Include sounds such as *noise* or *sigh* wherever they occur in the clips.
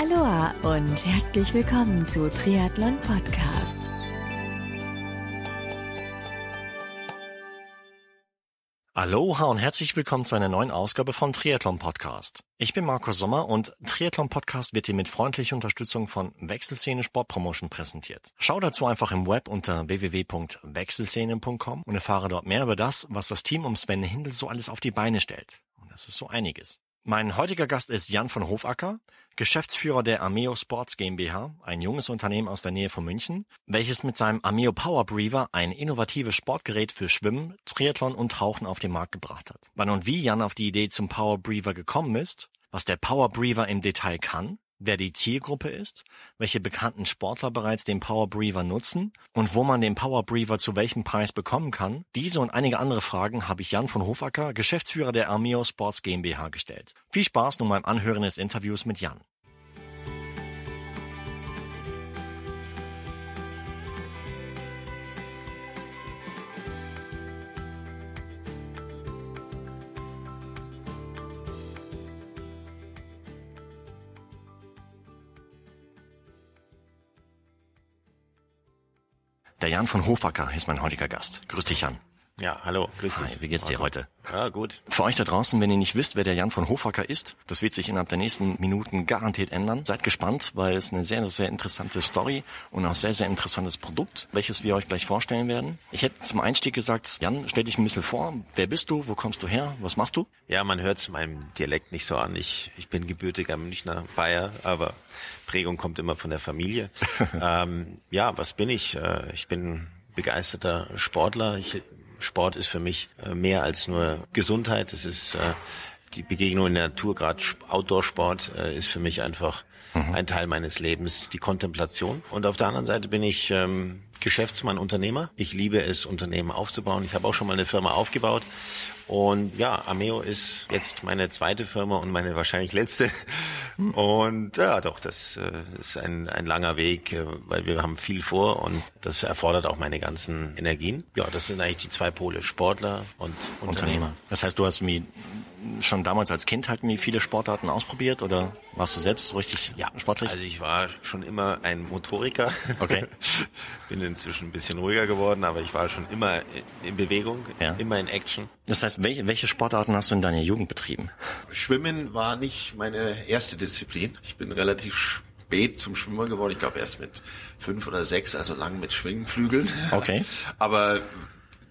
Aloha und herzlich willkommen zu Triathlon Podcast. Aloha und herzlich willkommen zu einer neuen Ausgabe von Triathlon Podcast. Ich bin Markus Sommer und Triathlon Podcast wird dir mit freundlicher Unterstützung von Wechselszene Sportpromotion präsentiert. Schau dazu einfach im Web unter www.wechselszene.com und erfahre dort mehr über das, was das Team um Sven Hindel so alles auf die Beine stellt. Und das ist so einiges. Mein heutiger Gast ist Jan von Hofacker, Geschäftsführer der Ameo Sports GmbH, ein junges Unternehmen aus der Nähe von München, welches mit seinem Ameo Power Breather ein innovatives Sportgerät für Schwimmen, Triathlon und Tauchen auf den Markt gebracht hat. Wann und wie Jan auf die Idee zum Power Breather gekommen ist, was der Power Breather im Detail kann, wer die Zielgruppe ist, welche bekannten Sportler bereits den Power Breather nutzen und wo man den Power Breather zu welchem Preis bekommen kann. Diese und einige andere Fragen habe ich Jan von Hofacker, Geschäftsführer der Armeo Sports GmbH gestellt. Viel Spaß nun beim Anhören des Interviews mit Jan. Der Jan von Hofacker ist mein heutiger Gast. Grüß dich, Jan. Ja, hallo, grüß Hi, dich. wie geht's dir heute? Ja, gut. Für euch da draußen, wenn ihr nicht wisst, wer der Jan von Hofacker ist, das wird sich innerhalb der nächsten Minuten garantiert ändern. Seid gespannt, weil es eine sehr, sehr interessante Story und auch sehr, sehr interessantes Produkt, welches wir euch gleich vorstellen werden. Ich hätte zum Einstieg gesagt, Jan, stell dich ein bisschen vor. Wer bist du? Wo kommst du her? Was machst du? Ja, man hört es meinem Dialekt nicht so an. Ich, ich bin gebürtiger Münchner Bayer, aber Prägung kommt immer von der Familie. *laughs* ähm, ja, was bin ich? Äh, Ich bin begeisterter Sportler. Ich, Sport ist für mich äh, mehr als nur Gesundheit. Es ist äh, die Begegnung in der Natur, gerade Outdoor-Sport äh, ist für mich einfach ein Teil meines Lebens, die Kontemplation. Und auf der anderen Seite bin ich ähm, Geschäftsmann, Unternehmer. Ich liebe es, Unternehmen aufzubauen. Ich habe auch schon mal eine Firma aufgebaut. Und ja, Ameo ist jetzt meine zweite Firma und meine wahrscheinlich letzte. Und ja, doch, das äh, ist ein, ein langer Weg, äh, weil wir haben viel vor und das erfordert auch meine ganzen Energien. Ja, das sind eigentlich die zwei Pole, Sportler und Unternehmer. Unternehmer. Das heißt, du hast mir schon damals als Kind halt mir viele Sportarten ausprobiert oder warst du selbst so richtig Ja, sportlich? Also ich war schon immer ein Motoriker. Okay. *laughs* Bin inzwischen ein bisschen ruhiger geworden, aber ich war schon immer in Bewegung, Ja. immer in Action. Das heißt, welche, welche Sportarten hast du in deiner Jugend betrieben? Schwimmen war nicht meine erste Disziplin. Ich bin relativ spät zum Schwimmer geworden. Ich glaube erst mit fünf oder sechs, also lang mit Schwingflügeln. Okay. *laughs* Aber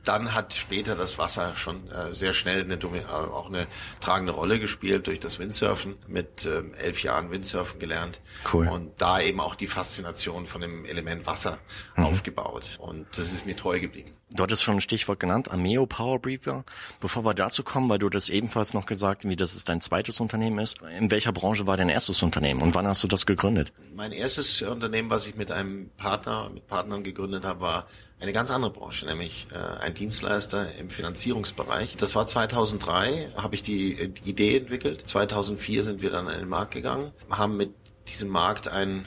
dann hat später das Wasser schon äh, sehr schnell eine, äh, auch eine tragende Rolle gespielt durch das Windsurfen. Mit ähm, elf Jahren Windsurfen gelernt. Cool. Und da eben auch die Faszination von dem Element Wasser aufgebaut. Und das ist mir treu geblieben. Du hattest schon ein Stichwort genannt, Ameo Power Breather. Bevor wir dazu kommen, weil du das ebenfalls noch gesagt, wie das dein zweites Unternehmen ist. In welcher Branche war dein erstes Unternehmen und wann hast du das gegründet? Mein erstes Unternehmen, was ich mit einem Partner, mit Partnern gegründet habe, war eine ganz andere Branche, nämlich äh, ein Dienstleister im Finanzierungsbereich. Das war 2003, habe ich die Idee entwickelt. 2004 sind wir dann an den Markt gegangen, haben mit diesem Markt einen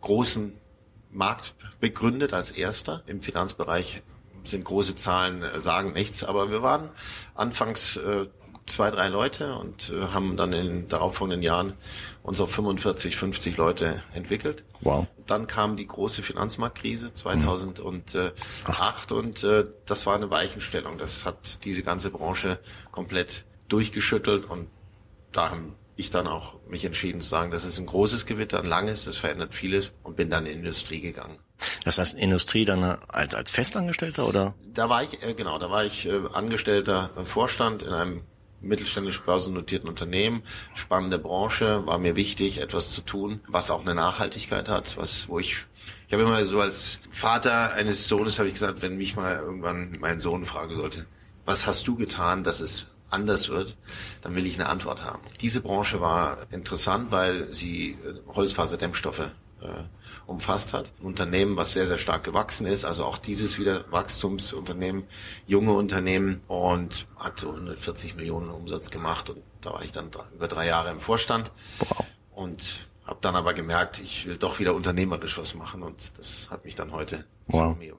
großen Markt begründet als erster. Im Finanzbereich sind große Zahlen, äh, sagen nichts, aber wir waren anfangs äh, zwei, drei Leute und äh, haben dann in den darauffolgenden Jahren unsere 45, 50 Leute entwickelt. Wow. Dann kam die große Finanzmarktkrise 2008 und äh, das war eine Weichenstellung. Das hat diese ganze Branche komplett durchgeschüttelt und da haben ich dann auch mich entschieden zu sagen, das ist ein großes Gewitter, ein langes, das verändert vieles und bin dann in die Industrie gegangen. Das heißt, Industrie dann als, als Festangestellter oder? Da war ich, äh, genau, da war ich äh, angestellter äh, Vorstand in einem mittelständisch börsennotierten Unternehmen, spannende Branche, war mir wichtig, etwas zu tun, was auch eine Nachhaltigkeit hat, was, wo ich, ich habe immer so als Vater eines Sohnes habe ich gesagt, wenn mich mal irgendwann mein Sohn fragen sollte, was hast du getan, dass es anders wird, dann will ich eine Antwort haben. Diese Branche war interessant, weil sie äh, Holzfaserdämmstoffe äh, umfasst hat. Ein Unternehmen, was sehr, sehr stark gewachsen ist, also auch dieses wieder Wachstumsunternehmen, junge Unternehmen und hat so 140 Millionen Umsatz gemacht und da war ich dann über drei Jahre im Vorstand Wow. und habe dann aber gemerkt, ich will doch wieder unternehmerisch was machen und das hat mich dann heute Wow. zu Mio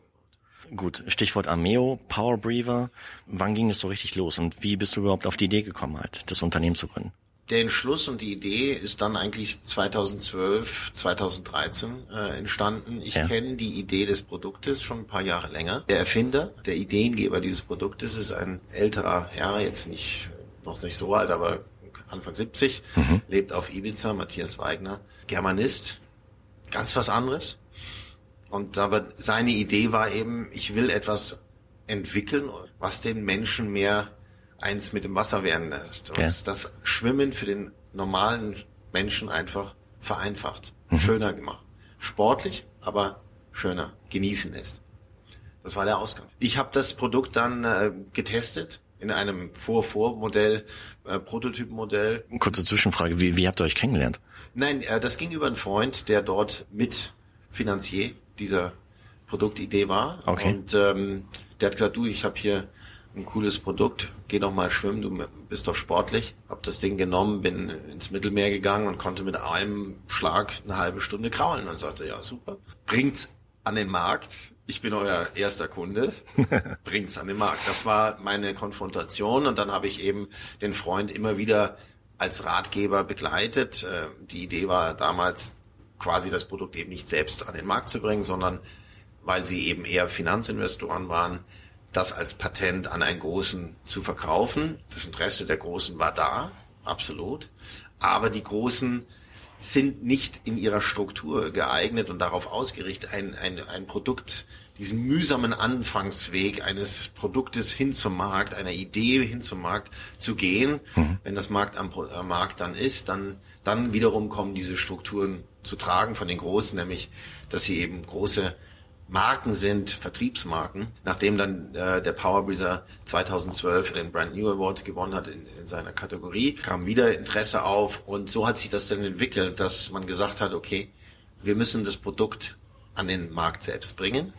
Gut, Stichwort Ameo, Power Breather. Wann ging es so richtig los und wie bist du überhaupt auf die Idee gekommen, halt, das Unternehmen zu gründen? Der Entschluss und die Idee ist dann eigentlich 2012, 2013 äh, entstanden. Ich Ja. kenne die Idee des Produktes schon ein paar Jahre länger. Der Erfinder, der Ideengeber dieses Produktes ist ein älterer Herr, jetzt nicht noch nicht so alt, aber Anfang 70, lebt auf Ibiza, Matthias Weigner, Germanist, ganz was anderes. Und aber seine Idee war eben, ich will etwas entwickeln, was den Menschen mehr eins mit dem Wasser werden lässt. Was Ja. das Schwimmen für den normalen Menschen einfach vereinfacht, schöner gemacht. Sportlich, aber schöner, genießen lässt. Das war der Ausgang. Ich habe das Produkt dann äh, getestet in einem Vor-Vor-Modell, äh, Prototypenmodell. Kurze Zwischenfrage, wie, wie habt ihr euch kennengelernt? Nein, äh, das ging über einen Freund, der dort mit Finanzier dieser Produktidee war. Okay. Und ähm, der hat gesagt, du, ich habe hier ein cooles Produkt, geh doch mal schwimmen, du bist doch sportlich. Hab das Ding genommen, bin ins Mittelmeer gegangen und konnte mit einem Schlag eine halbe Stunde kraulen. Und sagte, ja super, bringt's an den Markt. Ich bin euer erster Kunde, *laughs* bringt's an den Markt. Das war meine Konfrontation und dann habe ich eben den Freund immer wieder als Ratgeber begleitet. Äh, Die Idee war damals quasi das Produkt eben nicht selbst an den Markt zu bringen, sondern weil sie eben eher Finanzinvestoren waren, das als Patent an einen Großen zu verkaufen. Das Interesse der Großen war da, absolut. Aber die Großen sind nicht in ihrer Struktur geeignet und darauf ausgerichtet, ein, ein, ein Produkt, diesen mühsamen Anfangsweg eines Produktes hin zum Markt, einer Idee hin zum Markt zu gehen. Wenn das Markt am, am Markt dann ist, dann, dann wiederum kommen diese Strukturen zu tragen von den Großen, nämlich, dass sie eben große Marken sind, Vertriebsmarken. Nachdem dann äh, der Power Breezer 2012 den Brand New Award gewonnen hat in, in seiner Kategorie, kam wieder Interesse auf und so hat sich das dann entwickelt, dass man gesagt hat, okay, wir müssen das Produkt an den Markt selbst bringen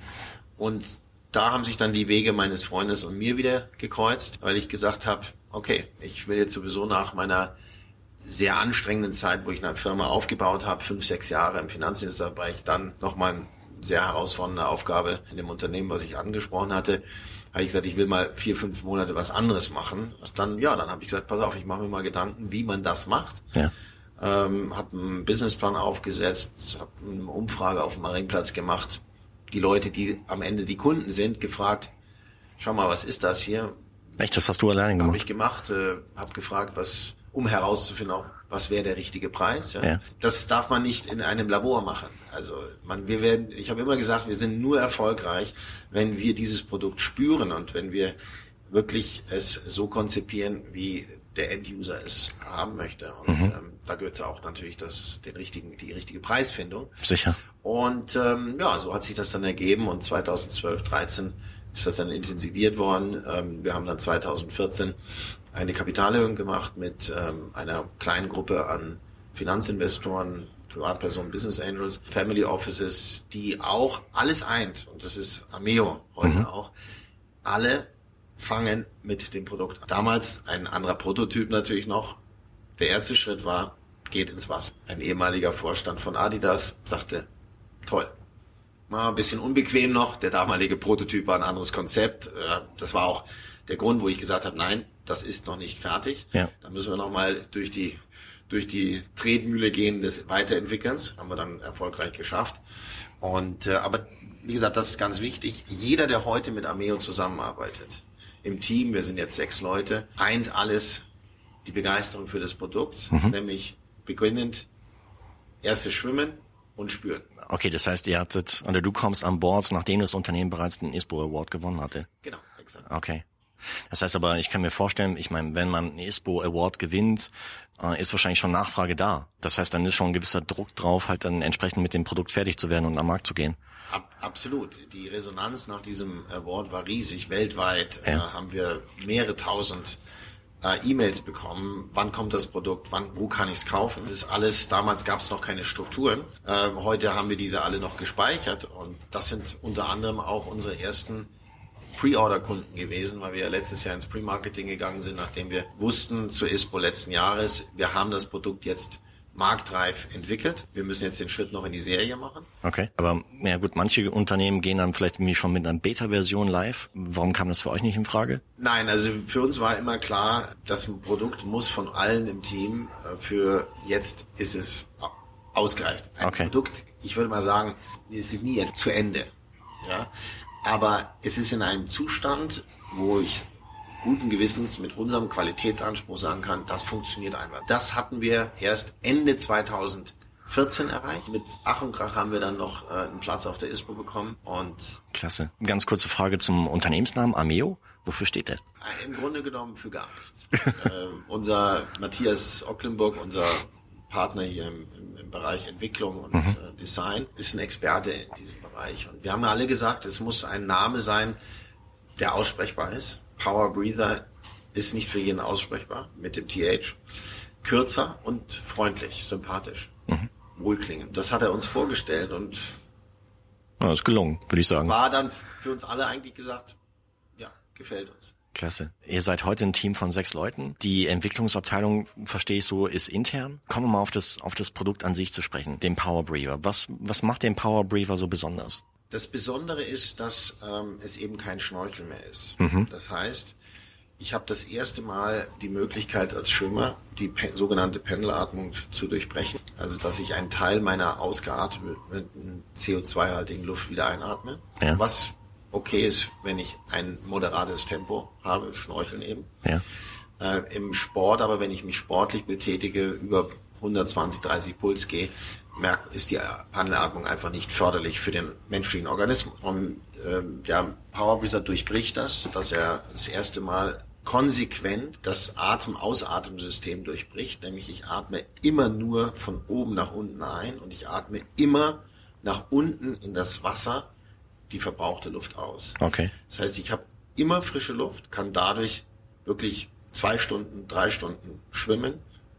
und da haben sich dann die Wege meines Freundes und mir wieder gekreuzt, weil ich gesagt habe, okay, ich will jetzt sowieso nach meiner sehr anstrengenden Zeit, wo ich eine Firma aufgebaut habe, fünf, sechs Jahre im Finanzdienstbereich, dann nochmal sehr herausfordernde Aufgabe in dem Unternehmen, was ich angesprochen hatte, habe ich gesagt, ich will mal vier, fünf Monate was anderes machen. Dann, ja, dann habe ich gesagt, pass auf, ich mache mir mal Gedanken, wie man das macht. Ja. Ähm, habe einen Businessplan aufgesetzt, habe eine Umfrage auf dem Marienplatz gemacht. Die Leute, die am Ende die Kunden sind, gefragt, schau mal, was ist das hier? Echt, das hast du alleine Habe gemacht? ich gemacht, äh, habe gefragt, was, um herauszufinden, auch, was wäre der richtige Preis. Ja? Ja. Das darf man nicht in einem Labor machen. Also man, wir werden, ich habe immer gesagt, wir sind nur erfolgreich, wenn wir dieses Produkt spüren und wenn wir wirklich es so konzipieren, wie der Enduser es haben möchte. Und ähm, da gehört ja auch natürlich das, den richtigen, die richtige Preisfindung. Sicher. Und ähm, ja, so hat sich das dann ergeben und 2012, 13 ist das dann intensiviert worden. Ähm, wir haben dann 2014 eine Kapitalerhöhung gemacht mit ähm, einer kleinen Gruppe an Finanzinvestoren, Privatpersonen, Business Angels, Family Offices, die auch alles eint, und das ist Ameo heute auch, alle fangen mit dem Produkt an. Damals ein anderer Prototyp natürlich noch. Der erste Schritt war, geht ins Wasser. Ein ehemaliger Vorstand von Adidas sagte, toll. War ein bisschen unbequem noch. Der damalige Prototyp war ein anderes Konzept. Äh, Das war auch der Grund, wo ich gesagt habe, nein, das ist noch nicht fertig. Ja. Da müssen wir noch mal durch die durch die Tretmühle gehen des Weiterentwickelns. Haben wir dann erfolgreich geschafft. Und äh, aber wie gesagt, das ist ganz wichtig. Jeder, der heute mit Ameo zusammenarbeitet, im Team, wir sind jetzt sechs Leute, eint alles die Begeisterung für das Produkt, nämlich beginnend erstes Schwimmen und Spüren. Okay, das heißt, ihr hattet, oder du kommst an Bord, nachdem das Unternehmen bereits den ISPO Award gewonnen hatte. Genau, exakt. Okay. Das heißt aber, ich kann mir vorstellen, ich meine, wenn man einen ISPO Award gewinnt, äh, ist wahrscheinlich schon Nachfrage da. Das heißt, dann ist schon ein gewisser Druck drauf, halt dann entsprechend mit dem Produkt fertig zu werden und am Markt zu gehen. Ab, absolut. Die Resonanz nach diesem Award war riesig. Weltweit äh, Ja. haben wir mehrere tausend äh, E-Mails bekommen. Wann kommt das Produkt? Wann, wo kann ich es kaufen? Das ist alles. Damals gab es noch keine Strukturen. Ähm, heute haben wir diese alle noch gespeichert und das sind unter anderem auch unsere ersten Pre-Order-Kunden gewesen, weil wir ja letztes Jahr ins Pre-Marketing gegangen sind, nachdem wir wussten zu ISPO letzten Jahres, wir haben das Produkt jetzt marktreif entwickelt. Wir müssen jetzt den Schritt noch in die Serie machen. Okay, aber ja gut, manche Unternehmen gehen dann vielleicht irgendwie schon mit einer Beta-Version live. Warum kam das für euch nicht in Frage? Nein, also für uns war immer klar, das Produkt muss von allen im Team äh, für jetzt ist es ausgereift. Ein okay. Produkt, ich würde mal sagen, es ist nie zu Ende. Ja, aber es ist in einem Zustand, wo ich guten Gewissens mit unserem Qualitätsanspruch sagen kann, das funktioniert einfach. Das hatten wir erst Ende 2014 erreicht. Mit Ach und Krach haben wir dann noch äh, einen Platz auf der ISPO bekommen und Klasse. Ganz kurze Frage zum Unternehmensnamen Ameo. Wofür steht der? Äh, Im Grunde genommen für gar nichts. *laughs* äh, unser Matthias Ocklenburg, unser Partner hier im, im, im Bereich Entwicklung und mhm. äh, Design, ist ein Experte in diesem Bereich. Und wir haben alle gesagt, es muss ein Name sein, der aussprechbar ist. Power Breather ist nicht für jeden aussprechbar mit dem TH. Kürzer und freundlich, sympathisch, mhm. wohlklingend. Das hat er uns vorgestellt und ja, ist gelungen, würde ich sagen. War dann für uns alle eigentlich gesagt, ja, gefällt uns. Klasse. Ihr seid heute ein Team von sechs Leuten. Die Entwicklungsabteilung, verstehe ich so, ist intern. Kommen wir mal auf das, auf das Produkt an sich zu sprechen, den Power Breather. Was, was macht den Power Breather so besonders? Das Besondere ist, dass ähm, es eben kein Schnorchel mehr ist. Mhm. Das heißt, ich habe das erste Mal die Möglichkeit als Schwimmer die sogenannte Pendelatmung zu durchbrechen. Also dass ich einen Teil meiner ausgeatmeten CO2-haltigen Luft wieder einatme. Ja. Was okay ist, wenn ich ein moderates Tempo habe, Schnorcheln eben. Ja. Äh, Im Sport, aber wenn ich mich sportlich betätige, über 120, 30 Puls gehe, merkt, ist die Pandelatmung einfach nicht förderlich für den menschlichen Organismus. Und äh, ja, Power Breather durchbricht das, dass er das erste Mal konsequent das Atem-Ausatemsystem durchbricht, nämlich ich atme immer nur von oben nach unten ein und ich atme immer nach unten in das Wasser die verbrauchte Luft aus. Okay. Das heißt, ich habe immer frische Luft, kann dadurch wirklich zwei Stunden, drei Stunden schwimmen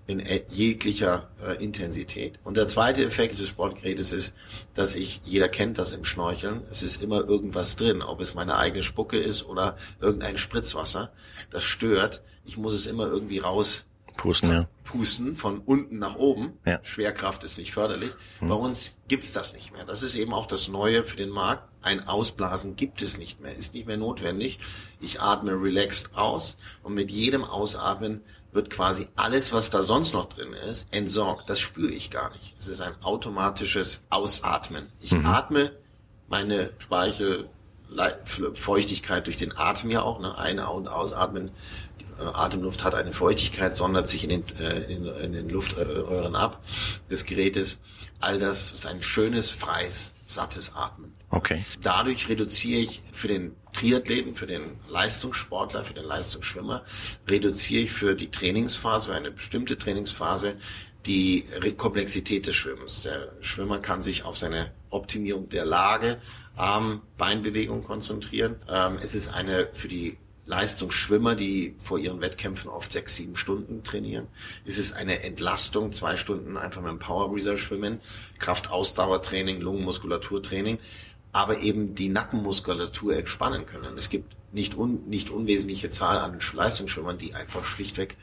in e-, jeglicher äh, Intensität. Und der zweite Effekt des Sportgerätes ist, dass ich, jeder kennt das im Schnorcheln, es ist immer irgendwas drin, ob es meine eigene Spucke ist oder irgendein Spritzwasser. Das stört. Ich muss es immer irgendwie raus Pusten, ja. Pusten von unten nach oben. Ja. Schwerkraft ist nicht förderlich. Hm. Bei uns gibt's das nicht mehr. Das ist eben auch das Neue für den Markt. Ein Ausblasen gibt es nicht mehr, ist nicht mehr notwendig. Ich atme relaxed aus und mit jedem Ausatmen wird quasi alles, was da sonst noch drin ist, entsorgt. Das spüre ich gar nicht. Es ist ein automatisches Ausatmen. Ich mhm. atme meine Speichelfeuchtigkeit durch den Atem ja auch, ne? Ein- und Ausatmen. Atemluft hat eine Feuchtigkeit, sondert sich in den, äh, in, in den Luftröhren ab des Gerätes. All das ist ein schönes, freies, sattes Atmen. Okay. Dadurch reduziere ich für den Triathleten, für den Leistungssportler, für den Leistungsschwimmer, reduziere ich für die Trainingsphase, für eine bestimmte Trainingsphase, die Komplexität des Schwimmens. Der Schwimmer kann sich auf seine Optimierung der Lage, Arm, Beinbewegung konzentrieren. Ähm, es ist eine für die Leistungsschwimmer, die vor ihren Wettkämpfen oft sechs, sieben Stunden trainieren. Es ist eine Entlastung, zwei Stunden einfach mit dem Power Breather schwimmen, Kraft-Ausdauertraining, Lungenmuskulaturtraining aber eben die Nackenmuskulatur entspannen können. Es gibt nicht, un, nicht unwesentliche Zahl an Leistungsschwimmern, die einfach schlichtweg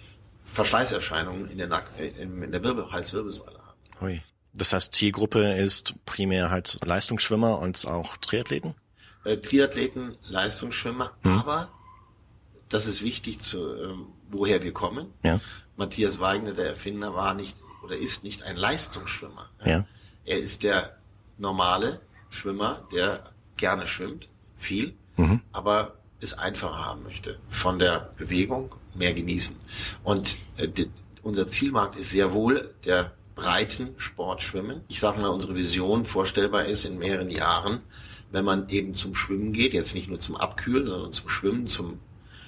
Verschleißerscheinungen in der, Nack äh, in der Wirbel, Halswirbelsäule haben. Hui. Das heißt, Zielgruppe ist primär halt Leistungsschwimmer und auch Triathleten? Äh, Triathleten, Leistungsschwimmer, hm. aber das ist wichtig, zu, ähm, woher wir kommen. Ja. Matthias Weigner, der Erfinder, war nicht oder ist nicht ein Leistungsschwimmer. Ja. Er ist der normale Schwimmer, der gerne schwimmt, viel, mhm. aber es einfacher haben möchte. Von der Bewegung mehr genießen. Und äh, die, unser Zielmarkt ist sehr wohl der breiten Sportschwimmen. Ich sage mal, unsere Vision vorstellbar ist in mehreren Jahren, wenn man eben zum Schwimmen geht, jetzt nicht nur zum Abkühlen, sondern zum Schwimmen, zum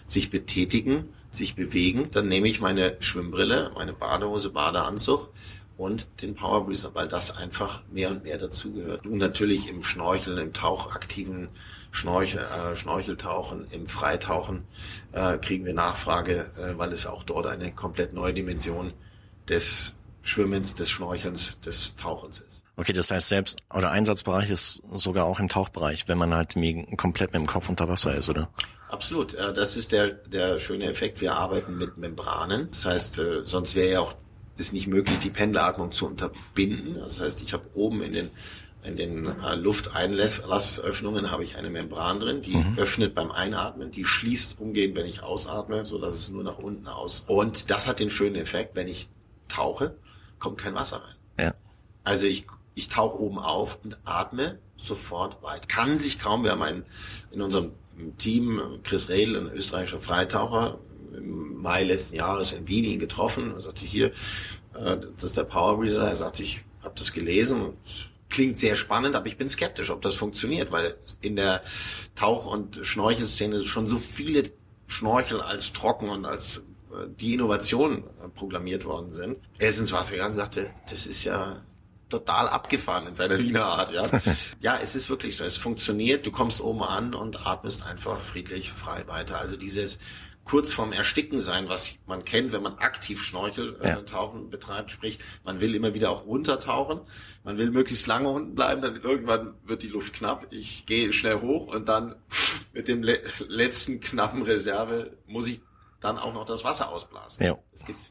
sich betätigen, sich bewegen, dann nehme ich meine Schwimmbrille, meine Badehose, Badeanzug und den Power weil das einfach mehr und mehr dazugehört. Und natürlich im Schnorcheln, im tauchaktiven Schnorchel, äh, Schnorcheltauchen, im Freitauchen äh, kriegen wir Nachfrage, äh, weil es auch dort eine komplett neue Dimension des Schwimmens, des Schnorchelns, des Tauchens ist. Okay, das heißt selbst oder Einsatzbereich ist sogar auch im Tauchbereich, wenn man halt komplett mit dem Kopf unter Wasser ist, oder? Absolut. Äh, das ist der der schöne Effekt. Wir arbeiten mit Membranen. Das heißt, äh, sonst wäre ja auch ist nicht möglich, die Pendelatmung zu unterbinden. Das heißt, ich habe oben in den in den äh, Lufteinlassöffnungen habe ich eine Membran drin, die mhm. öffnet beim Einatmen, die schließt umgehend, wenn ich ausatme, so dass es nur nach unten aus. Und das hat den schönen Effekt, wenn ich tauche, kommt kein Wasser rein. Ja. Also ich ich tauche oben auf und atme sofort weit. Kann sich kaum, wir haben einen, in unserem Team, Chris Redl, ein österreichischer Freitaucher, im Mai letzten Jahres in Wien ihn getroffen. Er sagte hier, äh, das ist der Power Breather. Er sagte, ich habe das gelesen und klingt sehr spannend, aber ich bin skeptisch, ob das funktioniert, weil in der Tauch- und Schnorchelszene schon so viele Schnorchel als trocken und als äh, die Innovation äh, programmiert worden sind. Er ist ins Wasser gegangen und sagte, das ist ja total abgefahren in seiner Wiener Art, ja. *laughs* ja, es ist wirklich so. Es funktioniert. Du kommst oben an und atmest einfach friedlich frei weiter. Also dieses kurz vorm Ersticken sein, was man kennt, wenn man aktiv Schnorcheltauchen äh, betreibt. Sprich, man will immer wieder auch runtertauchen. Man will möglichst lange unten bleiben, dann irgendwann wird die Luft knapp. Ich gehe schnell hoch und dann mit dem le letzten knappen Reserve muss ich dann auch noch das Wasser ausblasen. Ja.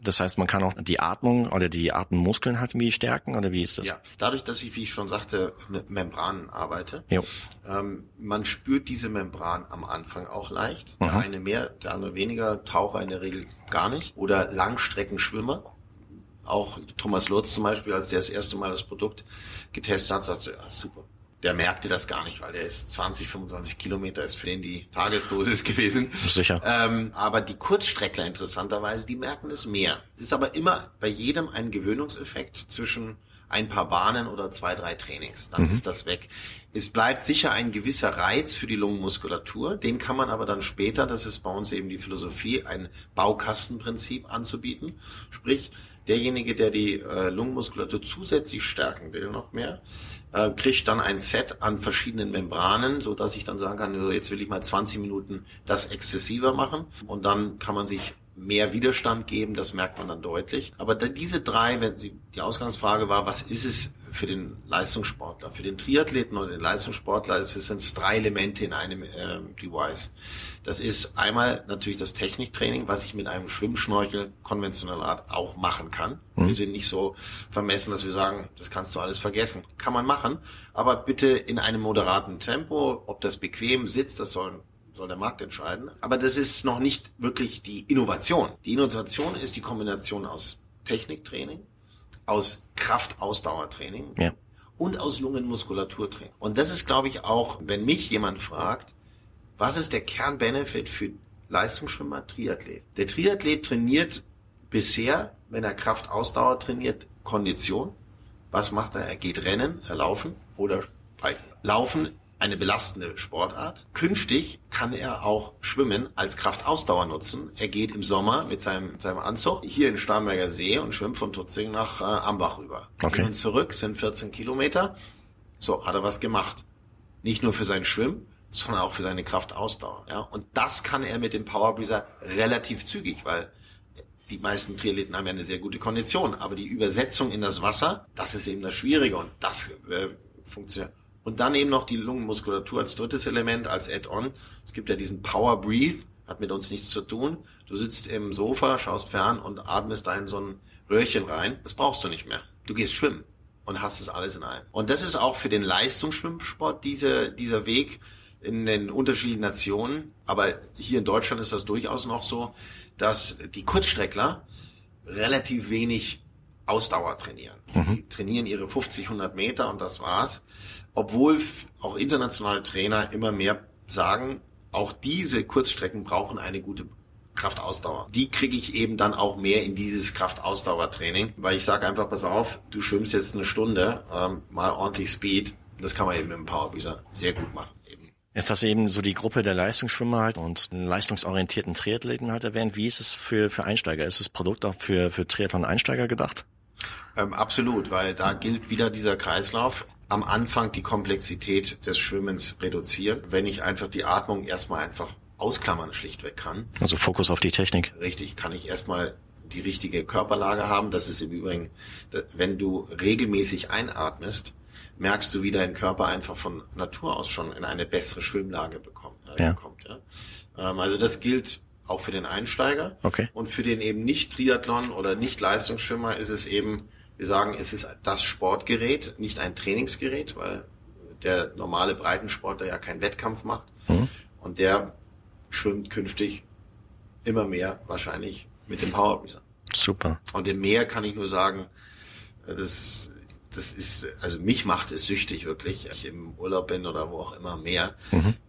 Das heißt, man kann auch die Atmung oder die Atemmuskeln halt wie stärken oder wie ist das? Ja, dadurch, dass ich, wie ich schon sagte, mit Membranen arbeite, ja. ähm, man spürt diese Membran am Anfang auch leicht. Der eine mehr, der andere weniger, Taucher in der Regel gar nicht. Oder Langstreckenschwimmer. Auch Thomas Lutz zum Beispiel, als der das erste Mal das Produkt getestet hat, sagte, ah, super, der merkte das gar nicht, weil der ist 20, 25 Kilometer ist für den die Tagesdosis *laughs* gewesen. Sicher. Ähm, aber die Kurzstreckler interessanterweise, die merken es mehr. Es ist aber immer bei jedem ein Gewöhnungseffekt zwischen ein paar Bahnen oder zwei, drei Trainings. Dann mhm. ist das weg. Es bleibt sicher ein gewisser Reiz für die Lungenmuskulatur. Den kann man aber dann später, das ist bei uns eben die Philosophie, ein Baukastenprinzip anzubieten. Sprich, derjenige, der die äh, Lungenmuskulatur zusätzlich stärken will, noch mehr, äh, kriegt dann ein Set an verschiedenen Membranen, so dass ich dann sagen kann, jetzt will ich mal 20 Minuten das exzessiver machen und dann kann man sich mehr Widerstand geben, das merkt man dann deutlich. Aber diese drei, wenn die Ausgangsfrage war, was ist es für den Leistungssportler? Für den Triathleten oder den Leistungssportler es sind es drei Elemente in einem äh, Device. Das ist einmal natürlich das Techniktraining, was ich mit einem Schwimmschnorchel konventioneller Art auch machen kann. Mhm. Wir sind nicht so vermessen, dass wir sagen, das kannst du alles vergessen. Kann man machen, aber bitte in einem moderaten Tempo. Ob das bequem sitzt, das soll soll der Markt entscheiden. Aber das ist noch nicht wirklich die Innovation. Die Innovation ist die Kombination aus Techniktraining, aus Kraftausdauertraining ja. und aus Lungenmuskulaturtraining. Und das ist, glaube ich, auch, wenn mich jemand fragt, was ist der Kernbenefit für Leistungsschwimmer, Triathlet? Der Triathlet trainiert bisher, wenn er Kraftausdauer trainiert, Kondition. Was macht er? Er geht rennen, er laufen oder biken. Laufen eine belastende Sportart. Künftig kann er auch Schwimmen als Kraftausdauer nutzen. Er geht im Sommer mit seinem, mit seinem Anzug hier in Starnberger See und schwimmt von Tutzing nach äh, Ambach rüber. Okay. Und zurück sind 14 Kilometer. So, hat er was gemacht. Nicht nur für sein Schwimmen, sondern auch für seine Kraftausdauer. Ja? Und das kann er mit dem Power Breezer relativ zügig, weil die meisten Triathleten haben ja eine sehr gute Kondition, aber die Übersetzung in das Wasser, das ist eben das Schwierige und das äh, funktioniert. Und dann eben noch die Lungenmuskulatur als drittes Element, als Add-on. Es gibt ja diesen Power Breathe, hat mit uns nichts zu tun. Du sitzt im Sofa, schaust fern und atmest da in so ein Röhrchen rein. Das brauchst du nicht mehr. Du gehst schwimmen und hast es alles in einem. Und das ist auch für den Leistungsschwimmsport diese, dieser Weg in den unterschiedlichen Nationen. Aber hier in Deutschland ist das durchaus noch so, dass die Kurzstreckler relativ wenig Ausdauer trainieren. Mhm. Die trainieren ihre 50, 100 Meter und das war's obwohl auch internationale Trainer immer mehr sagen, auch diese Kurzstrecken brauchen eine gute Kraftausdauer. Die kriege ich eben dann auch mehr in dieses Kraftausdauertraining, weil ich sage einfach, pass auf, du schwimmst jetzt eine Stunde, ähm, mal ordentlich Speed. Das kann man eben mit dem Powerbreezer sehr gut machen. Jetzt hast du eben so die Gruppe der Leistungsschwimmer halt und leistungsorientierten Triathleten halt erwähnt. Wie ist es für, für Einsteiger? Ist das Produkt auch für, für Triathlon-Einsteiger gedacht? Ähm, absolut, weil da gilt wieder dieser Kreislauf am Anfang die Komplexität des Schwimmens reduzieren, wenn ich einfach die Atmung erstmal einfach ausklammern schlichtweg kann. Also Fokus auf die Technik. Richtig, kann ich erstmal die richtige Körperlage haben. Das ist im Übrigen, wenn du regelmäßig einatmest, merkst du, wie dein Körper einfach von Natur aus schon in eine bessere Schwimmlage bekommt. Äh, ja. Kommt, ja? Ähm, also das gilt auch für den Einsteiger. Okay. Und für den eben nicht Triathlon oder nicht Leistungsschwimmer ist es eben, wir sagen, es ist das Sportgerät, nicht ein Trainingsgerät, weil der normale Breitensportler ja keinen Wettkampf macht. Mhm. Und der schwimmt künftig immer mehr wahrscheinlich mit dem Power. Super. Und im Meer kann ich nur sagen, das, das ist, also mich macht es süchtig wirklich. Ich im Urlaub bin oder wo auch immer mehr,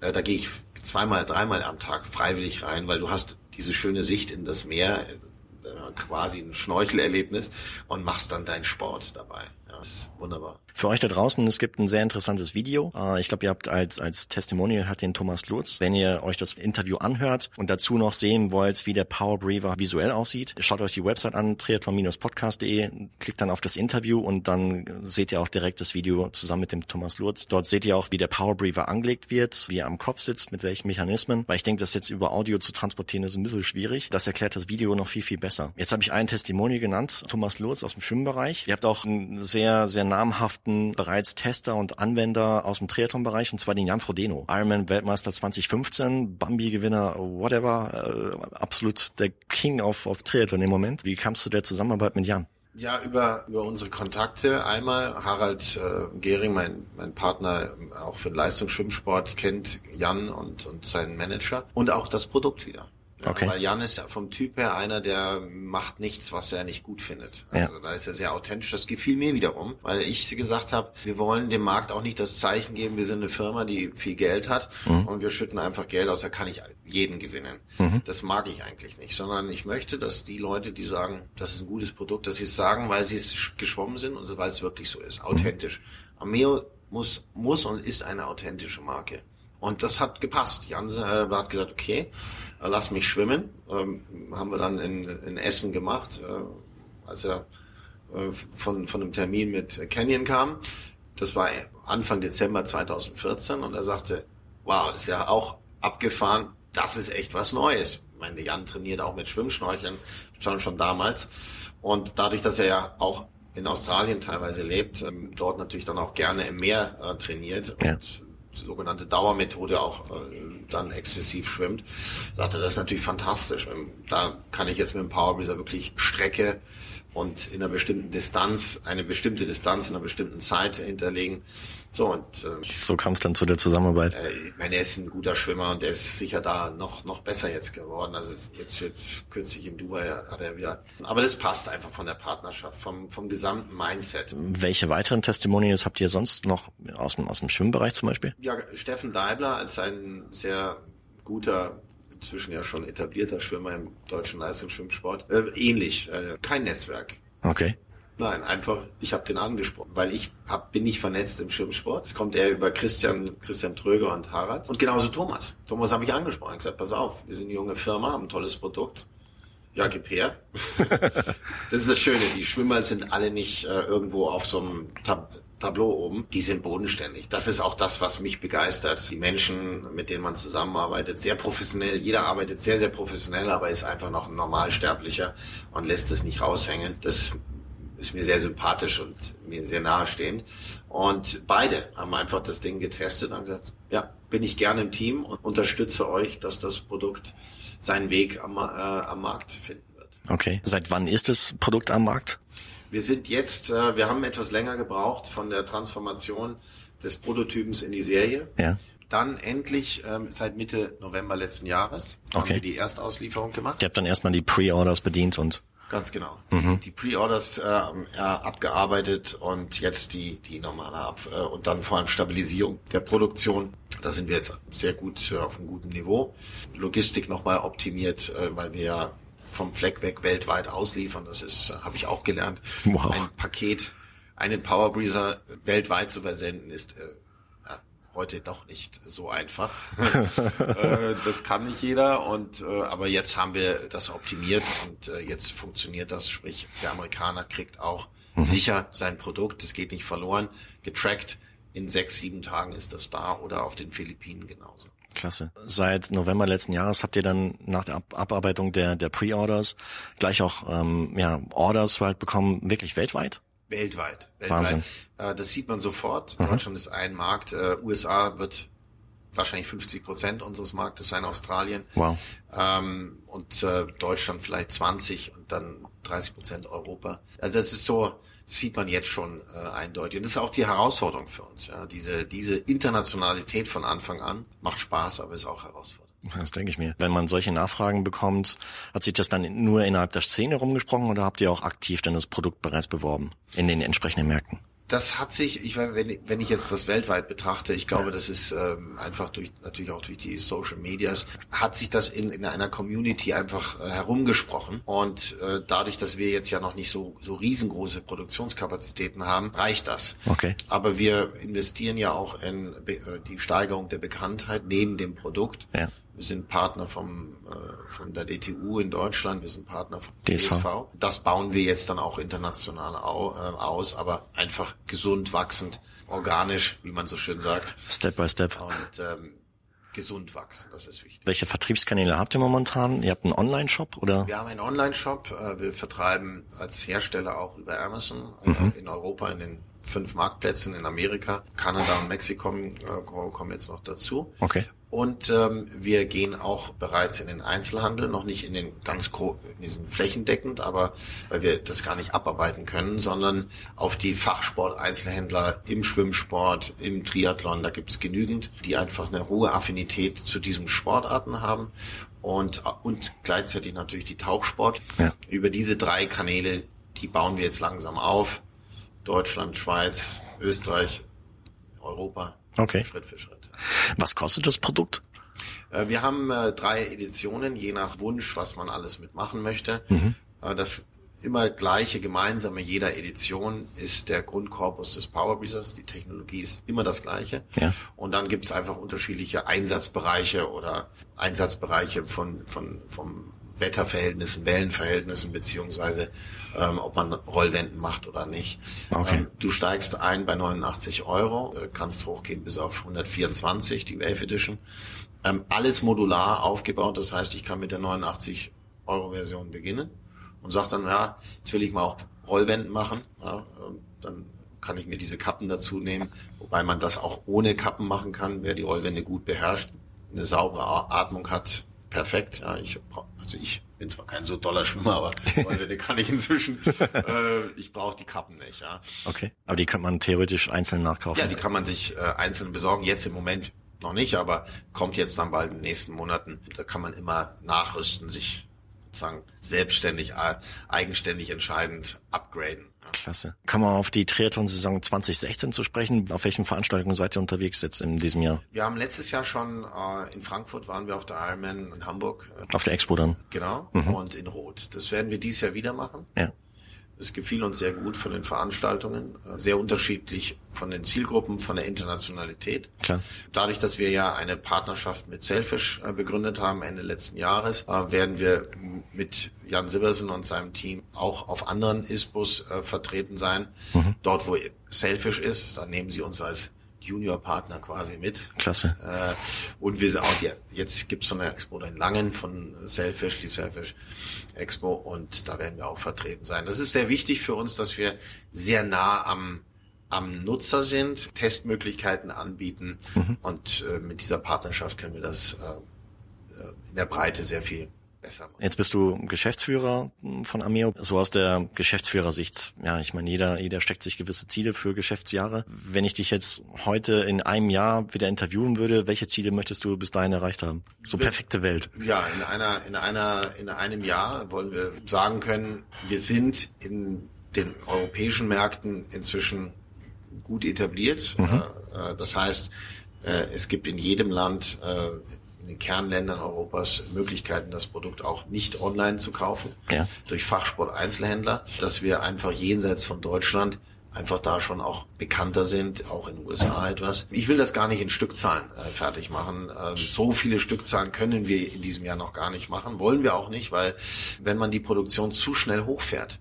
äh, da gehe ich zweimal, dreimal am Tag freiwillig rein, weil du hast diese schöne Sicht in das Meer, äh, quasi ein Schnorchelerlebnis und machst dann deinen Sport dabei. Ja, ist wunderbar. Für euch da draußen, es gibt ein sehr interessantes Video. Äh, Ich glaube, ihr habt als, als Testimonial hat den Thomas Lutz. Wenn ihr euch das Interview anhört und dazu noch sehen wollt, wie der Power Breather visuell aussieht, schaut euch die Website an, triathlon-podcast.de, klickt dann auf das Interview und dann seht ihr auch direkt das Video zusammen mit dem Thomas Lutz. Dort seht ihr auch, wie der Power Breather angelegt wird, wie er am Kopf sitzt, mit welchen Mechanismen. Weil ich denke, das jetzt über Audio zu transportieren ist ein bisschen schwierig. Das erklärt das Video noch viel, viel besser. Jetzt habe ich ein Testimonial genannt, Thomas Lutz aus dem Schwimmbereich. Ihr habt auch einen sehr, sehr namhaften bereits Tester und Anwender aus dem Triathlon-Bereich, und zwar den Jan Frodeno. Ironman-Weltmeister 2015, Bambi-Gewinner, whatever, äh, absolut der King auf, auf Triathlon im Moment. Wie kamst du der Zusammenarbeit mit Jan? Ja, über, über unsere Kontakte. Einmal Harald äh, Gehring, mein, mein Partner ähm, auch für den Leistungsschwimmsport, kennt Jan und, und seinen Manager und auch das Produkt wieder. Ja, Okay. Weil Jan ist ja vom Typ her einer, der macht nichts, was er nicht gut findet. Ja. Also da ist er sehr authentisch. Das gefiel mir wiederum, weil ich gesagt habe, wir wollen dem Markt auch nicht das Zeichen geben, wir sind eine Firma, die viel Geld hat und wir schütten einfach Geld aus, da kann ich jeden gewinnen. Das mag ich eigentlich nicht, sondern ich möchte, dass die Leute, die sagen, das ist ein gutes Produkt, dass sie es sagen, weil sie es sch- geschwommen sind und weil es wirklich so ist, authentisch. Ameo muss, muss und ist eine authentische Marke. Und das hat gepasst. Jan äh, hat gesagt, okay, äh, lass mich schwimmen. Ähm, haben wir dann in, in Essen gemacht, äh, als er äh, von, von einem Termin mit Canyon kam. Das war Anfang Dezember 2014 und er sagte, wow, das ist ja auch abgefahren, das ist echt was Neues. Ich meine, Jan trainiert auch mit Schwimmschnorcheln schon, schon damals. Und dadurch, dass er ja auch in Australien teilweise lebt, ähm, dort natürlich dann auch gerne im Meer äh, trainiert Ja. und sogenannte Dauermethode auch äh, dann exzessiv schwimmt, sagte, das ist natürlich fantastisch. Ähm, Da kann ich jetzt mit dem Power Breezer wirklich Strecke und in einer bestimmten Distanz, eine bestimmte Distanz in einer bestimmten Zeit hinterlegen. So, und äh, So kam es dann zu der Zusammenarbeit. äh, ich meine, er ist ein guter Schwimmer und er ist sicher da noch noch besser jetzt geworden. Also jetzt jetzt kürzlich in Dubai hat er wieder. Aber das passt einfach von der Partnerschaft, vom vom gesamten Mindset. Welche weiteren Testimonials habt ihr sonst noch aus dem, aus dem Schwimmbereich zum Beispiel? Ja, Steffen Deibler als ein sehr guter, inzwischen ja schon etablierter Schwimmer im deutschen Leistungsschwimmsport, äh, ähnlich. Äh, kein Netzwerk. Okay. Nein, einfach, ich habe den angesprochen, weil ich hab, bin nicht vernetzt im Schwimmsport. Es kommt eher über Christian, Christian Tröger und Harald. Und genauso Thomas. Thomas habe ich angesprochen. Ich gesagt, pass auf, wir sind eine junge Firma, haben ein tolles Produkt. Ja, gib her. *laughs* das ist das Schöne, die Schwimmer sind alle nicht äh, irgendwo auf so einem Tab Tableau oben. Die sind bodenständig. Das ist auch das, was mich begeistert. Die Menschen, mit denen man zusammenarbeitet, sehr professionell. Jeder arbeitet sehr, sehr professionell, aber ist einfach noch ein Normalsterblicher und lässt es nicht raushängen. Das ist mir sehr sympathisch und mir sehr nahestehend. Und beide haben einfach das Ding getestet und gesagt, ja, bin ich gerne im Team und unterstütze euch, dass das Produkt seinen Weg am, äh, am Markt finden wird. Okay. Seit wann ist das Produkt am Markt? Wir sind jetzt, äh, wir haben etwas länger gebraucht von der Transformation des Prototypens in die Serie. Ja. Dann endlich ähm, seit Mitte November letzten Jahres haben Okay. wir die Erstauslieferung gemacht. Ihr habt dann erstmal die Pre-Orders bedient und Ganz genau. Die, die Pre-Orders äh, äh, abgearbeitet und jetzt die, die normale Ab äh, und dann vor allem Stabilisierung der Produktion. Da sind wir jetzt sehr gut äh, auf einem guten Niveau. Logistik nochmal optimiert, äh, weil wir vom Fleck weg weltweit ausliefern. Das ist, äh, habe ich auch gelernt. Wow. Ein Paket, einen Power Breezer weltweit zu versenden, ist äh, heute doch nicht so einfach. *laughs* äh, das kann nicht jeder und äh, aber jetzt haben wir das optimiert und äh, jetzt funktioniert das. Sprich, der Amerikaner kriegt auch sicher sein Produkt, es geht nicht verloren, getrackt. In sechs, sieben Tagen ist das da oder auf den Philippinen genauso. Klasse. Seit November letzten Jahres habt ihr dann nach der Ab Abarbeitung der, der Pre-Orders gleich auch ähm, ja, Orders halt bekommen, wirklich weltweit? Weltweit. weltweit. Wahnsinn. Äh, das sieht man sofort. Deutschland ist ein Markt. Äh, USA wird wahrscheinlich 50 Prozent unseres Marktes sein, Australien. Wow. Ähm, und äh, Deutschland vielleicht 20 und dann 30 Prozent Europa. Also das ist so, das sieht man jetzt schon äh, eindeutig. Und das ist auch die Herausforderung für uns. Ja. Diese, diese Internationalität von Anfang an macht Spaß, aber ist auch herausfordernd. Das denke ich mir. Wenn man solche Nachfragen bekommt, hat sich das dann nur innerhalb der Szene rumgesprochen oder habt ihr auch aktiv dann das Produkt bereits beworben in den entsprechenden Märkten? Das hat sich, ich wenn, wenn ich jetzt das weltweit betrachte, ich glaube, das ist ähm, einfach durch natürlich auch durch die Social Medias, hat sich das in, in einer Community einfach äh, herumgesprochen. Und äh, dadurch, dass wir jetzt ja noch nicht so, so riesengroße Produktionskapazitäten haben, reicht das. Okay. Aber wir investieren ja auch in äh, die Steigerung der Bekanntheit neben dem Produkt. Ja. Wir sind Partner vom, äh, von der DTU in Deutschland, wir sind Partner vom DSV. DSV. Das bauen wir jetzt dann auch international au, äh, aus, aber einfach gesund wachsend, organisch, wie man so schön sagt. Step by Step. Und ähm, gesund wachsen, das ist wichtig. Welche Vertriebskanäle habt ihr momentan? Ihr habt einen Online-Shop oder? Wir haben einen Online-Shop, äh, wir vertreiben als Hersteller auch über Amazon äh, in Europa in den fünf Marktplätzen in Amerika, Kanada und Mexiko äh, kommen jetzt noch dazu. Okay. Und ähm, wir gehen auch bereits in den Einzelhandel, noch nicht in den ganz gro in diesen flächendeckend, aber weil wir das gar nicht abarbeiten können, sondern auf die Fachsport-Einzelhändler im Schwimmsport, im Triathlon, da gibt es genügend, die einfach eine hohe Affinität zu diesen Sportarten haben und, und gleichzeitig natürlich die Tauchsport. Ja. Über diese drei Kanäle, die bauen wir jetzt langsam auf. Deutschland, Schweiz, Österreich, Europa. Okay. Schritt für Schritt. Was kostet das Produkt? Äh, Wir haben äh, drei Editionen, je nach Wunsch, was man alles mitmachen möchte. Äh, Das immer gleiche gemeinsame jeder Edition ist der Grundkorpus des Power Breezers. Die Technologie ist immer das gleiche. Ja. Und dann gibt es einfach unterschiedliche Einsatzbereiche oder Einsatzbereiche von, von, vom Wetterverhältnissen, Wellenverhältnissen, beziehungsweise ähm, ob man Rollwänden macht oder nicht. Okay. Ähm, du steigst ein bei 89 Euro, äh, kannst hochgehen bis auf 124, die Wave Edition. Ähm, alles modular aufgebaut, das heißt, ich kann mit der 89 Euro Version beginnen und sage dann, ja, jetzt will ich mal auch Rollwänden machen. Ja, ähm, dann kann ich mir diese Kappen dazu nehmen, wobei man das auch ohne Kappen machen kann, wer die Rollwände gut beherrscht, eine saubere Atmung hat, perfekt. Ja, ich also ich bin zwar kein so doller Schwimmer, aber Rollwände kann ich inzwischen. *laughs* äh, ich brauche die Kappen nicht. Ja. Okay. Aber die könnte man theoretisch einzeln nachkaufen. Ja, die kann man sich äh, einzeln besorgen. Jetzt im Moment noch nicht, aber kommt jetzt dann bald in den nächsten Monaten. Da kann man immer nachrüsten, sich sozusagen selbstständig, äh, eigenständig entscheidend upgraden. Klasse. Kann man auf die Triathlon-Saison 2016 zu sprechen? Auf welchen Veranstaltungen seid ihr unterwegs jetzt in diesem Jahr? Wir haben letztes Jahr schon äh, in Frankfurt waren wir auf der Ironman in Hamburg, Auf der Expo dann? genau, und in Rot. Das werden wir dieses Jahr wieder machen. Ja. Es gefiel uns sehr gut von den Veranstaltungen, äh, sehr unterschiedlich von den Zielgruppen, von der Internationalität. Klar. Dadurch, dass wir ja eine Partnerschaft mit Selfish äh, begründet haben Ende letzten Jahres, äh, werden wir mit Jan Sibbersen und seinem Team auch auf anderen ISPOs vertreten sein. Dort, wo Selfish ist, da nehmen sie uns als Junior-Partner quasi mit. Klasse. Äh, und wir sind auch, ja, jetzt gibt's so eine Expo in Langen von Selfish, die Selfish Expo, und da werden wir auch vertreten sein. Das ist sehr wichtig für uns, dass wir sehr nah am, am Nutzer sind, Testmöglichkeiten anbieten und äh, mit dieser Partnerschaft können wir das äh, äh, in der Breite sehr viel besser machen. Jetzt bist du Geschäftsführer von Ameo. So aus der Geschäftsführersicht, ja, ich meine, jeder, jeder steckt sich gewisse Ziele für Geschäftsjahre. Wenn ich dich jetzt heute in einem Jahr wieder interviewen würde, welche Ziele möchtest du bis dahin erreicht haben? So perfekte Welt. Ja, in einer, in einer, in einem Jahr wollen wir sagen können, wir sind in den europäischen Märkten inzwischen gut etabliert. Äh, äh, Das heißt, äh, es gibt in jedem Land, den Kernländern Europas Möglichkeiten, das Produkt auch nicht online zu kaufen. Ja. Durch Fachsport-Einzelhändler, dass wir einfach jenseits von Deutschland einfach da schon auch bekannter sind, auch in den USA etwas. Ich will das gar nicht in Stückzahlen äh, fertig machen. Ähm, so viele Stückzahlen können wir in diesem Jahr noch gar nicht machen, wollen wir auch nicht, weil wenn man die Produktion zu schnell hochfährt,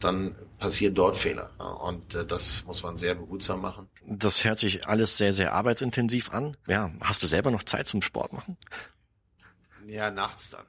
dann passieren dort Fehler. Und äh, das muss man sehr behutsam machen. Das hört sich alles sehr, sehr arbeitsintensiv an. Ja, hast du selber noch Zeit zum Sport machen? Ja, nachts dann.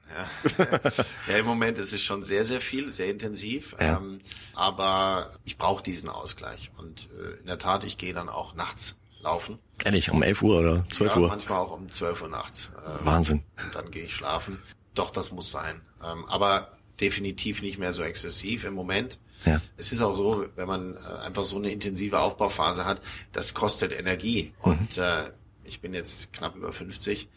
Ja. *laughs* ja, im Moment ist es schon sehr, sehr viel, sehr intensiv. Ja. Ähm, aber ich brauche diesen Ausgleich. Und äh, in der Tat, ich gehe dann auch nachts laufen. Ehrlich, um 11 Uhr oder 12 ja, Uhr? manchmal auch um 12 Uhr nachts. Ähm, Wahnsinn. Und dann gehe ich schlafen. Doch, das muss sein. Ähm, aber definitiv nicht mehr so exzessiv im Moment. Ja. Es ist auch so, wenn man äh, einfach so eine intensive Aufbauphase hat, das kostet Energie. Mhm. Und äh, ich bin jetzt knapp über 50.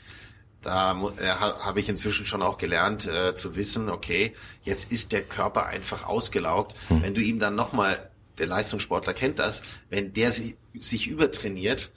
Da äh, habe ich inzwischen schon auch gelernt äh, zu wissen, okay, jetzt ist der Körper einfach ausgelaugt. Mhm. Wenn du ihm dann nochmal, der Leistungssportler kennt das, wenn der sich, sich übertrainiert,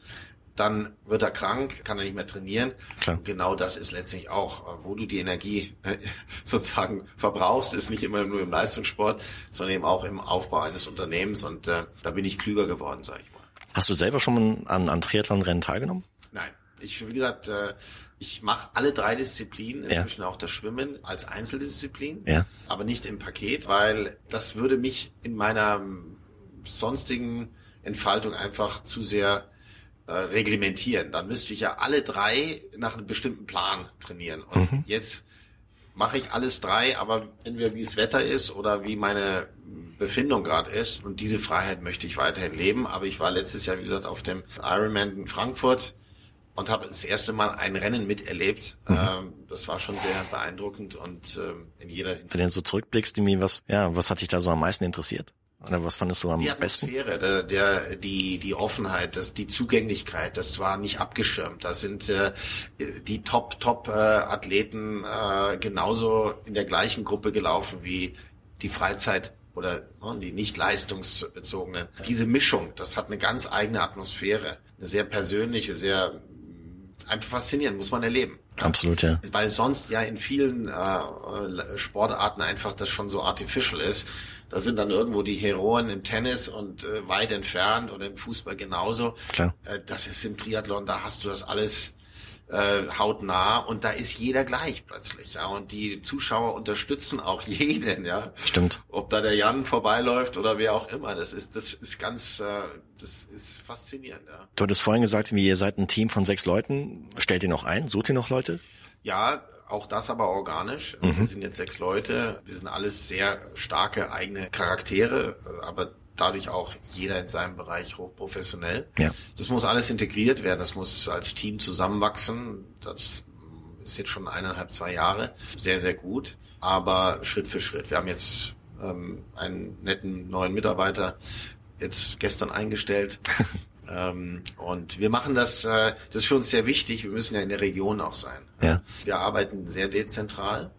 dann wird er krank, kann er nicht mehr trainieren. Klar. Und genau das ist letztlich auch, wo du die Energie äh, *laughs* sozusagen verbrauchst, ist nicht immer nur im Leistungssport, sondern eben auch im Aufbau eines Unternehmens. Und äh, da bin ich klüger geworden, sage ich mal. Hast du selber schon an, an Triathlon-Rennen teilgenommen? Nein. Ich, wie gesagt, äh, ich mache alle drei Disziplinen, inzwischen ja. auch das Schwimmen als Einzeldisziplin, ja. aber nicht im Paket, weil das würde mich in meiner sonstigen Entfaltung einfach zu sehr äh, reglementieren. Dann müsste ich ja alle drei nach einem bestimmten Plan trainieren. Und mhm. jetzt mache ich alles drei, aber entweder wie es Wetter ist oder wie meine Befindung gerade ist. Und diese Freiheit möchte ich weiterhin leben. Aber ich war letztes Jahr, wie gesagt, auf dem Ironman in Frankfurt und habe das erste Mal ein Rennen miterlebt. Mhm. Ähm, das war schon sehr beeindruckend und ähm, in jeder. Wenn du so zurückblickst, was, ja, was hat dich da so am meisten interessiert? Was fandest du am die besten? Die Atmosphäre, der, die, die Offenheit, das, die Zugänglichkeit, das war nicht abgeschirmt. Da sind äh, die Top-Top-Athleten äh, genauso in der gleichen Gruppe gelaufen wie die Freizeit oder ne, die nicht leistungsbezogenen. Diese Mischung, das hat eine ganz eigene Atmosphäre, eine sehr persönliche, sehr einfach faszinierend, muss man erleben. Absolut, ja. Weil sonst ja in vielen äh, Sportarten einfach das schon so artificial ist. Da sind dann irgendwo die Heroen im Tennis und äh, weit entfernt oder im Fußball genauso. Klar. Äh, das ist im Triathlon, da hast du das alles äh, hautnah und da ist jeder gleich plötzlich, ja. Und die Zuschauer unterstützen auch *laughs* jeden, ja. Stimmt. Ob da der Jan vorbeiläuft oder wer auch immer, das ist, das ist ganz, äh, das ist faszinierend, ja. Du hattest vorhin gesagt, wie ihr seid ein Team von sechs Leuten. Stellt ihr noch ein? Sucht ihr noch Leute? Ja, auch das aber organisch. Mhm. Wir sind jetzt sechs Leute. Wir sind alles sehr starke eigene Charaktere, aber dadurch auch jeder in seinem Bereich hochprofessionell. Ja. Das muss alles integriert werden. Das muss als Team zusammenwachsen. Das ist jetzt schon eineinhalb, zwei Jahre. Sehr, sehr gut. Aber Schritt für Schritt. Wir haben jetzt ähm, einen netten neuen Mitarbeiter jetzt gestern eingestellt. *laughs* Ähm, und wir machen das, äh, das ist für uns sehr wichtig. Wir müssen ja in der Region auch sein. Ja. Wir arbeiten sehr dezentral.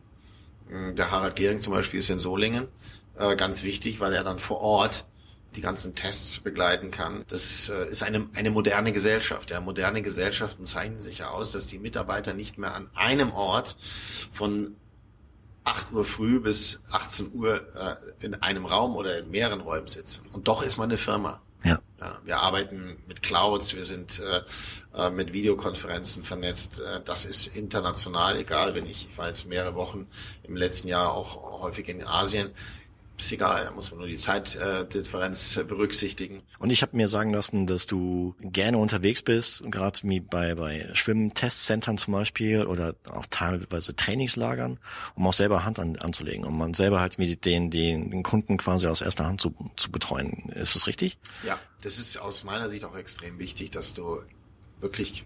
Der Harald Gehring zum Beispiel ist in Solingen. Äh, ganz wichtig, weil er dann vor Ort die ganzen Tests begleiten kann. Das äh, ist eine, eine moderne Gesellschaft. Ja, moderne Gesellschaften zeichnen sich ja aus, dass die Mitarbeiter nicht mehr an einem Ort von 8 Uhr früh bis 18 Uhr äh, in einem Raum oder in mehreren Räumen sitzen. Und doch ist man eine Firma. Ja. ja wir arbeiten mit Clouds, wir sind äh, äh, mit Videokonferenzen vernetzt. Das ist international, egal, wenn ich, ich war jetzt mehrere Wochen im letzten Jahr auch häufig in Asien ist egal, da muss man nur die Zeitdifferenz äh, berücksichtigen. Und ich habe mir sagen lassen, dass du gerne unterwegs bist, gerade wie bei, bei Schwimmtestcentern zum Beispiel oder auch teilweise Trainingslagern, um auch selber Hand an, anzulegen, um man selber halt mit den, den, den Kunden quasi aus erster Hand zu, zu betreuen. Ist das richtig? Ja, das ist aus meiner Sicht auch extrem wichtig, dass du wirklich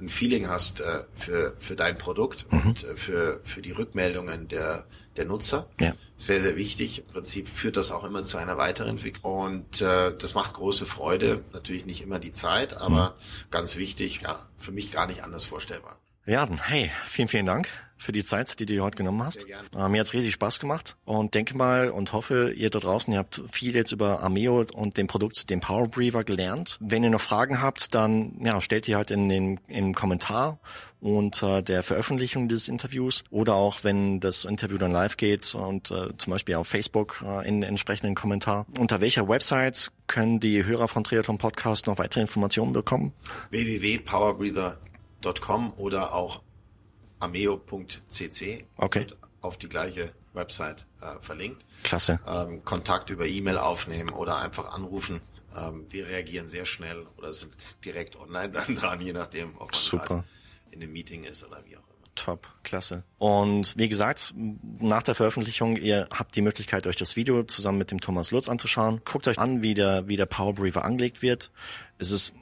ein Feeling hast äh, für, für dein Produkt mhm. und äh, für, für die Rückmeldungen der, der Nutzer. Ja. Sehr, sehr wichtig. Im Prinzip führt das auch immer zu einer Weiterentwicklung. Und äh, das macht große Freude. Natürlich nicht immer die Zeit, aber mhm. ganz wichtig, ja, für mich gar nicht anders vorstellbar. Ja, dann hey, vielen, vielen Dank für die Zeit, die du heute genommen hast. Äh, mir hat's riesig Spaß gemacht und denke mal und hoffe, ihr da draußen, ihr habt viel jetzt über Ameo und dem Produkt, dem Power Breather gelernt. Wenn ihr noch Fragen habt, dann ja, stellt die halt in den im Kommentar unter der Veröffentlichung dieses Interviews oder auch wenn das Interview dann live geht und äh, zum Beispiel auf Facebook äh, in entsprechenden Kommentar. Unter welcher Website können die Hörer von Triathlon Podcast noch weitere Informationen bekommen? www.powerbreather com oder auch ameo.cc. Okay. Auf die gleiche Website äh, verlinkt. Klasse. Ähm, Kontakt über E-Mail aufnehmen oder einfach anrufen. Ähm, wir reagieren sehr schnell oder sind direkt online dann *laughs* dran, je nachdem, ob man Super. in einem Meeting ist oder wie auch immer. Top, klasse. Und wie gesagt, nach der Veröffentlichung, ihr habt die Möglichkeit, euch das Video zusammen mit dem Thomas Lutz anzuschauen. Guckt euch an, wie der, wie der Power Briefer angelegt wird. Es ist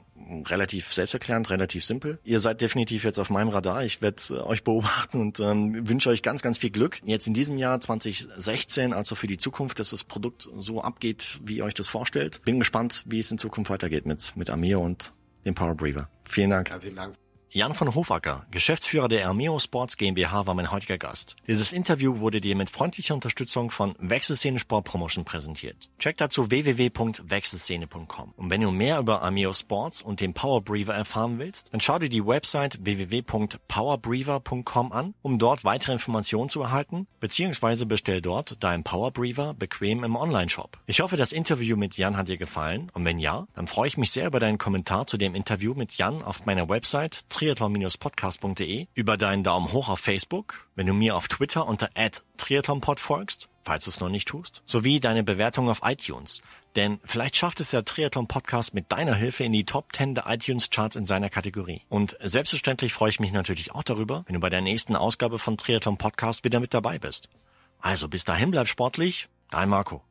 relativ selbsterklärend, relativ simpel. Ihr seid definitiv jetzt auf meinem Radar. Ich werde äh, euch beobachten und ähm, wünsche euch ganz, ganz viel Glück. Jetzt in diesem Jahr 2016, also für die Zukunft, dass das Produkt so abgeht, wie ihr euch das vorstellt. Bin gespannt, wie es in Zukunft weitergeht mit, mit Amir und dem Power Breather. Vielen Dank. Herzlichen Dank. Jan von Hofacker, Geschäftsführer der Armeo Sports GmbH, war mein heutiger Gast. Dieses Interview wurde dir mit freundlicher Unterstützung von Wechselszene Sport Promotion präsentiert. Check dazu www.wechselszene.com. Und wenn du mehr über Armeo Sports und den Power Breather erfahren willst, dann schau dir die Website www.powerbreather.com an, um dort weitere Informationen zu erhalten, beziehungsweise bestell dort deinen Power Breather bequem im Online-Shop. Ich hoffe, das Interview mit Jan hat dir gefallen und wenn ja, dann freue ich mich sehr über deinen Kommentar zu dem Interview mit Jan auf meiner Website triathlon-podcast.de, über deinen Daumen hoch auf Facebook, wenn du mir auf Twitter unter triathlonpod folgst, falls du es noch nicht tust, sowie deine Bewertung auf iTunes. Denn vielleicht schafft es der Triathlon Podcast mit deiner Hilfe in die Top 10 der iTunes Charts in seiner Kategorie. Und selbstverständlich freue ich mich natürlich auch darüber, wenn du bei der nächsten Ausgabe von Triathlon Podcast wieder mit dabei bist. Also bis dahin bleib sportlich, dein Marco.